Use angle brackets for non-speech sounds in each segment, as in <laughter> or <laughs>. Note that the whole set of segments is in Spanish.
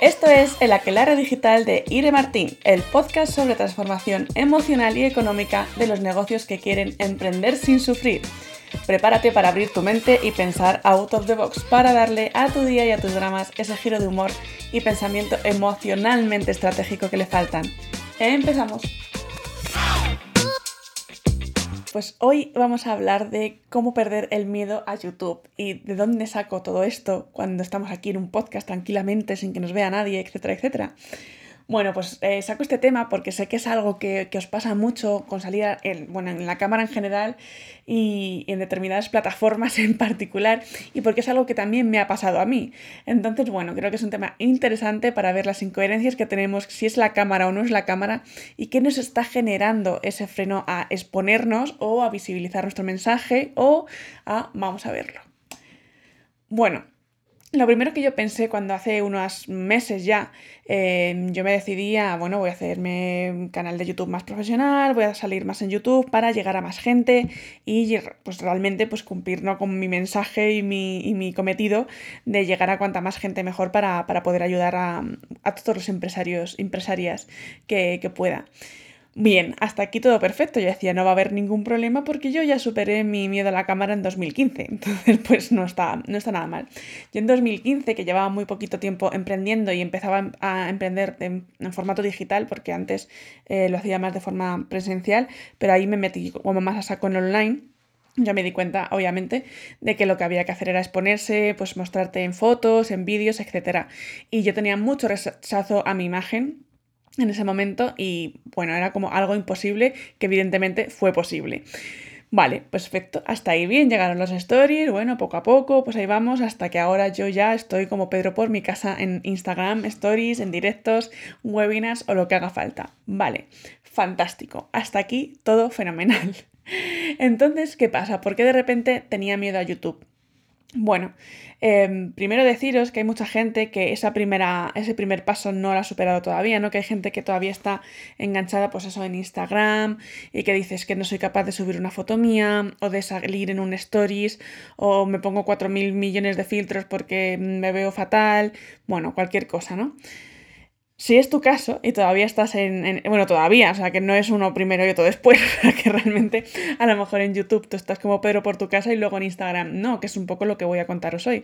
Esto es El Aquelarre Digital de Ire Martín, el podcast sobre transformación emocional y económica de los negocios que quieren emprender sin sufrir. Prepárate para abrir tu mente y pensar out of the box para darle a tu día y a tus dramas ese giro de humor y pensamiento emocionalmente estratégico que le faltan. Empezamos. Pues hoy vamos a hablar de cómo perder el miedo a YouTube y de dónde saco todo esto cuando estamos aquí en un podcast tranquilamente sin que nos vea nadie, etcétera, etcétera. Bueno, pues eh, saco este tema porque sé que es algo que, os pasa mucho con salir en, bueno, en la cámara en general y, en determinadas plataformas <laughs> en particular y porque es algo que también me ha pasado a mí. Entonces, bueno, creo que es un tema interesante para ver las incoherencias que tenemos, si es la cámara o no es la cámara y qué nos está generando ese freno a exponernos o a visibilizar nuestro mensaje o a vamos a verlo. Bueno, lo primero que yo pensé cuando hace unos meses ya em, yo me decidí a, bueno, voy a hacerme un canal de YouTube más profesional, voy a salir más en YouTube para llegar a más gente y pues realmente pues cumplir ¿no? con mi mensaje y mi, cometido de llegar a cuanta más gente mejor para, poder ayudar a, todos los empresarios, empresarias que, que pueda. Bien, hasta aquí todo perfecto. Yo decía, no va a haber ningún problema porque yo ya superé mi miedo a la cámara en 2015. <laughs> Entonces, pues no está, no está nada mal. Yo en 2015, que llevaba muy poquito tiempo emprendiendo y empezaba a emprender en, formato digital, porque antes eh, lo hacía más de forma presencial, pero ahí me metí como más a saco en online. Ya me di cuenta, obviamente, de que lo que había que hacer era exponerse, pues mostrarte en fotos, en vídeos, etc. Y yo tenía mucho rechazo a mi imagen en ese momento y bueno, era como algo imposible que evidentemente fue posible. Vale, perfecto, hasta ahí bien, llegaron los stories, bueno, poco a poco, pues ahí vamos, hasta que ahora yo ya estoy como Pedro por mi casa en Instagram, stories, en directos, webinars o lo que haga falta. Vale, fantástico, hasta aquí todo fenomenal. <laughs> Entonces, ¿qué pasa? ¿Por qué de repente tenía miedo a YouTube? Bueno, em, primero deciros que hay mucha gente que esa primera, ese primer paso no lo ha superado todavía, ¿no? Que hay gente que todavía está enganchada, pues eso, en Instagram y que dices que no soy capaz de subir una foto mía o de salir en un stories o me pongo 4.000 millones de filtros porque me veo fatal, bueno, cualquier cosa, ¿no? Si es tu caso y todavía estás en, Bueno, todavía, o sea, que no es uno primero y otro después, <laughs> que realmente a lo mejor en YouTube tú estás como Pedro por tu casa y luego en Instagram no, que es un poco lo que voy a contaros hoy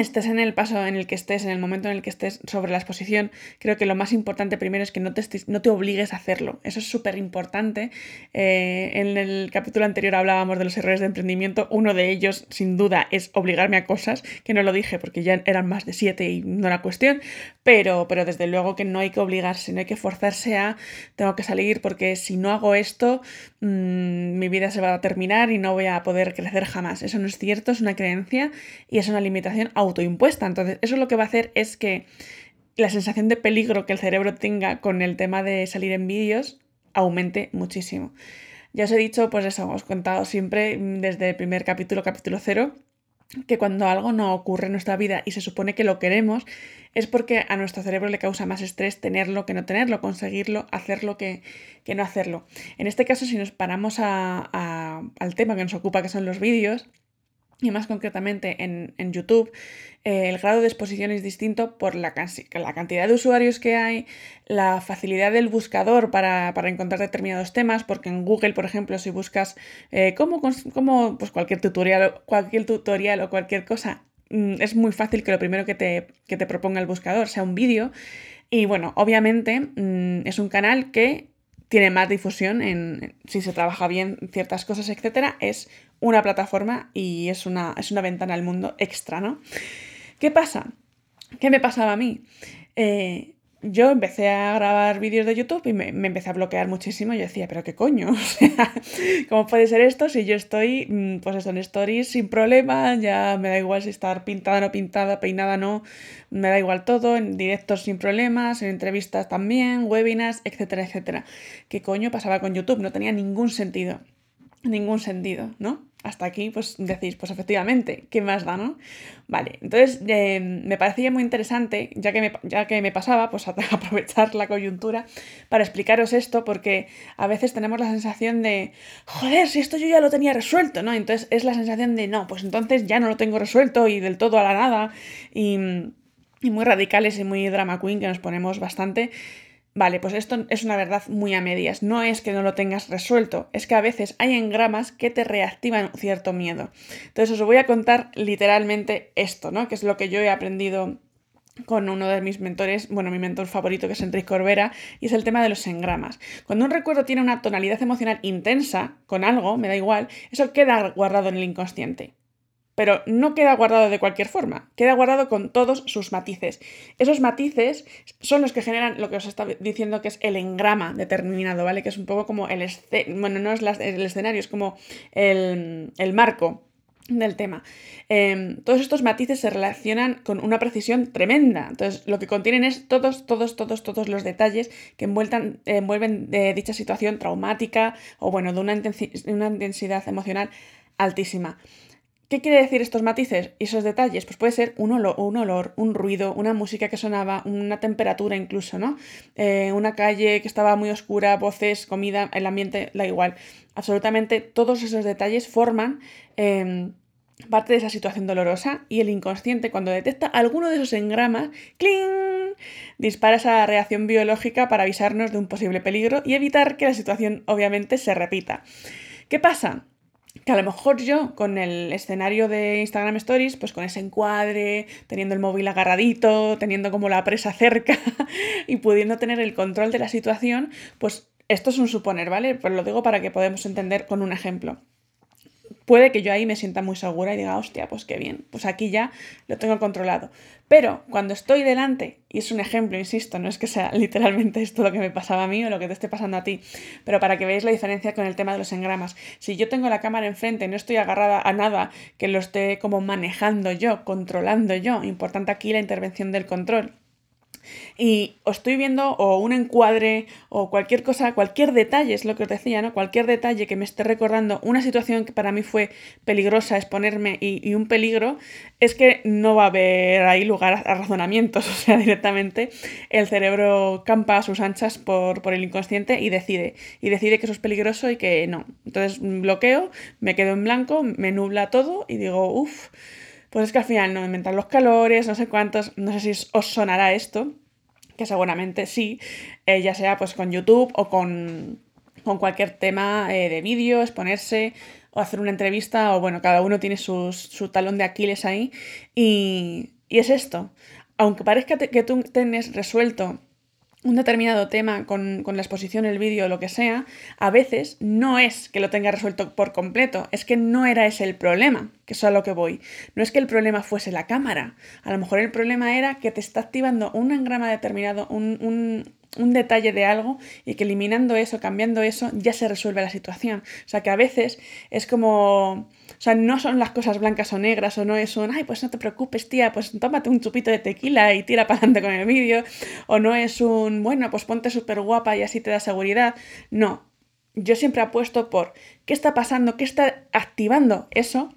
estés en el paso en el que estés, en el momento en el que estés sobre la exposición, creo que lo más importante primero es que no te, no te obligues a hacerlo. Eso es súper importante. Eh, en el capítulo anterior hablábamos de los errores de emprendimiento. Uno de ellos, sin duda, es obligarme a cosas, que no lo dije porque ya eran más de siete y no era cuestión, pero, pero desde luego que no hay que obligarse, no hay que forzarse a tengo que salir porque si no hago esto, mm, mi vida se va a terminar y no voy a poder crecer jamás. Eso no es cierto, es una creencia y es una limitación autoimpuesta. Entonces, eso lo que va a hacer es que la sensación de peligro que el cerebro tenga con el tema de salir en vídeos aumente muchísimo. Ya os he dicho, pues eso, os he contado siempre desde el primer capítulo, capítulo cero, que cuando algo no ocurre en nuestra vida y se supone que lo queremos, es porque a nuestro cerebro le causa más estrés tenerlo que no tenerlo, conseguirlo, hacerlo que, que no hacerlo. En este caso, si nos paramos al tema que nos ocupa, que son los vídeos, y más concretamente en, YouTube, eh, el grado de exposición es distinto por la, cantidad de usuarios que hay, la facilidad del buscador para, encontrar determinados temas, porque en Google, por ejemplo, si buscas eh, cómo, pues cualquier, tutorial, cualquier tutorial o cualquier cosa, mm, es muy fácil que lo primero que te, que te proponga el buscador sea un vídeo. Y bueno, obviamente mm, es un canal que tiene más difusión en si se trabaja bien ciertas cosas, etcétera, es una plataforma y es una, es una ventana al mundo extra, ¿no? ¿Qué pasa? ¿Qué me pasaba a mí? Eh, yo empecé a grabar vídeos de YouTube y me, empecé a bloquear muchísimo. Yo decía, ¿pero qué coño? <laughs> O sea, ¿cómo puede ser esto si yo estoy, mm, pues eso, en stories sin problema? Ya me da igual si estar pintada o no pintada, peinada no, me da igual todo, en directos sin problemas, en entrevistas también, webinars, etcétera, etcétera. ¿Qué coño pasaba con YouTube? No tenía ningún sentido. Ningún sentido, ¿no? Hasta aquí, pues decís, pues efectivamente, ¿qué más da, no? Vale, entonces eh, me parecía muy interesante, ya que, me, ya que me pasaba, pues <laughs> aprovechar la coyuntura para explicaros esto, porque a veces tenemos la sensación de, joder, si esto yo ya lo tenía resuelto, ¿no? Entonces es la sensación de, no, pues entonces ya no lo tengo resuelto y del todo a la nada, y y muy radicales y muy drama queen que nos ponemos bastante. Vale, pues esto es una verdad muy a medias. No es que no lo tengas resuelto, es que a veces hay engramas que te reactivan cierto miedo. Entonces os voy a contar literalmente esto, ¿no? Que es lo que yo he aprendido con uno de mis mentores, bueno, mi mentor favorito que es Enrique Corbera, y es el tema de los engramas. Cuando un recuerdo tiene una tonalidad emocional intensa con algo, me da igual, eso queda guardado en el inconsciente. Pero no queda guardado de cualquier forma, queda guardado con todos sus matices. Esos matices son los que generan lo que os está diciendo que es el engrama determinado, ¿vale? Que es un poco como el, bueno, no es el escenario, es como el, el marco del tema. Em, todos estos matices se relacionan con una precisión tremenda. Entonces, lo que contienen es todos, todos, todos, todos los detalles que envuelven de dicha situación traumática o, bueno, de una intensidad emocional altísima. ¿Qué quiere decir estos matices y esos detalles? Pues puede ser un olor, un, olor, un ruido, una música que sonaba, una temperatura incluso, ¿no? Eh, una calle que estaba muy oscura, voces, comida, el ambiente, da igual. Absolutamente todos esos detalles forman em, parte de esa situación dolorosa y el inconsciente cuando detecta alguno de esos engramas, ¡cling! dispara esa reacción biológica para avisarnos de un posible peligro y evitar que la situación obviamente se repita. ¿Qué pasa? Que a lo mejor yo con el escenario de Instagram Stories, pues con ese encuadre, teniendo el móvil agarradito, teniendo como la presa cerca <laughs> y pudiendo tener el control de la situación, pues esto es un suponer, ¿vale? Pero lo digo para que podamos entender con un ejemplo puede que yo ahí me sienta muy segura y diga, hostia, pues qué bien, pues aquí ya lo tengo controlado. Pero cuando estoy delante, y es un ejemplo, insisto, no es que sea <laughs> literalmente esto lo que me pasaba a mí o lo que te esté pasando a ti, pero para que veáis la diferencia con el tema de los engramas. Si yo tengo la cámara enfrente, no estoy agarrada a nada que lo esté como manejando yo, controlando yo, importante aquí la intervención del control y os estoy viendo o un encuadre o cualquier cosa, cualquier detalle, es lo que os decía, ¿no? Cualquier detalle que me esté recordando una situación que para mí fue peligrosa exponerme y, un peligro, es que no va a haber ahí lugar a razonamientos, <laughs> o sea, directamente el cerebro campa a sus anchas por, por el inconsciente y decide, y decide que eso es peligroso y que no. Entonces bloqueo, me quedo en blanco, me nubla todo y digo, uff pues es que al final no inventan los calores, no sé cuántos, no sé si os sonará esto, que seguramente sí, eh, ya sea pues con YouTube o con, cualquier tema eh, de vídeo, exponerse o hacer una entrevista, o bueno, cada uno tiene su talón de Aquiles ahí, y, y es esto. Aunque parezca que tú tienes resuelto un determinado tema con, la exposición, el vídeo, lo que sea, a veces no es que lo tenga resuelto por completo, es que no era ese el problema, que es a lo que voy. No es que el problema fuese la cámara, a lo mejor el problema era que te está activando un engrama determinado, un, un detalle de algo y que eliminando eso, cambiando eso, ya se resuelve la situación. O sea que a veces es como o sea, no son las cosas blancas o negras, o no es un, ay, pues no te preocupes, tía, pues tómate un chupito de tequila y tira <laughs> para adelante con el vídeo, o no es un, bueno, pues ponte súper guapa y así te da seguridad. No, yo siempre apuesto por qué está pasando, qué está activando eso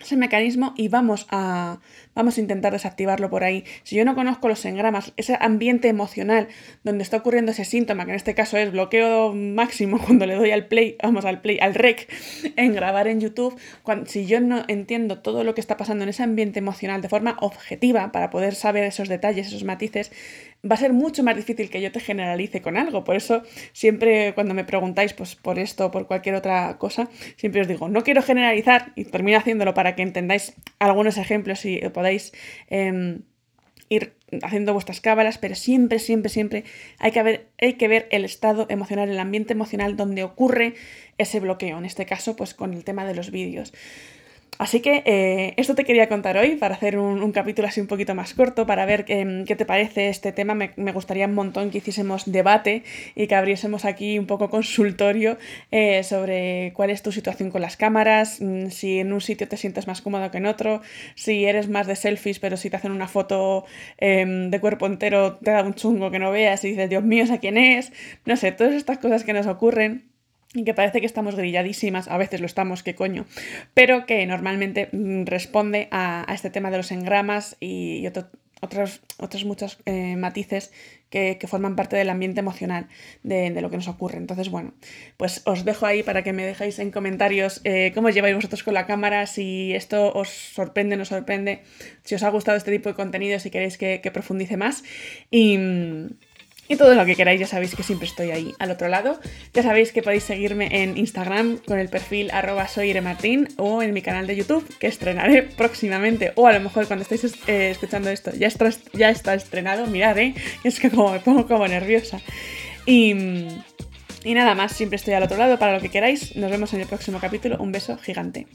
ese mecanismo y vamos a, vamos a intentar desactivarlo por ahí. Si yo no conozco los engramas, ese ambiente emocional donde está ocurriendo ese síntoma, que en este caso es bloqueo máximo <laughs> cuando le doy al play, vamos al play, al rec en grabar en YouTube, si yo no entiendo todo lo que está pasando en ese ambiente emocional de forma objetiva para poder saber esos detalles, esos matices, va a ser mucho más difícil que yo te generalice con algo. Por eso siempre cuando me preguntáis pues, por esto o por cualquier otra cosa, siempre os digo, no quiero generalizar y termino haciéndolo para que entendáis algunos ejemplos y podáis em, ir haciendo vuestras cábalas, pero siempre, siempre, siempre hay que, ver, hay que ver el estado emocional, el ambiente emocional donde ocurre ese bloqueo, en este caso pues con el tema de los vídeos. Así que eh, esto te quería contar hoy para hacer un, capítulo así un poquito más corto, para ver qué, te parece este tema. Me, gustaría un montón que hiciésemos debate y que abriésemos aquí un poco consultorio eh, sobre cuál es tu situación con las cámaras, mm, si en un sitio te sientes más cómodo que en otro, si eres más de selfies, pero si te hacen una foto em, de cuerpo entero te da un chungo que no veas y dices, Dios mío, ¿a quién es? No sé, todas estas cosas que nos ocurren y que parece que estamos grilladísimas, a veces lo estamos, qué coño, pero que normalmente mm, responde a, este tema de los engramas y, otro otros, otros muchos eh, matices que, forman parte del ambiente emocional de, lo que nos ocurre. Entonces, bueno, pues os dejo ahí para que me dejéis en comentarios eh, cómo lleváis vosotros con la cámara, si esto os sorprende o no sorprende, si os ha gustado este tipo de contenido, si queréis que, que profundice más. Y y todo lo que queráis, ya sabéis que siempre estoy ahí al otro lado. Ya sabéis que podéis seguirme en Instagram con el perfil arroba o en mi canal de YouTube que estrenaré <laughs> próximamente. O a lo mejor cuando estéis eh, escuchando esto ya está, ya está estrenado. Mirad, ¿eh? <laughs> Es que como me pongo como nerviosa. Y, y nada más, siempre estoy al otro lado para lo que queráis. Nos vemos en el próximo capítulo. Un beso gigante.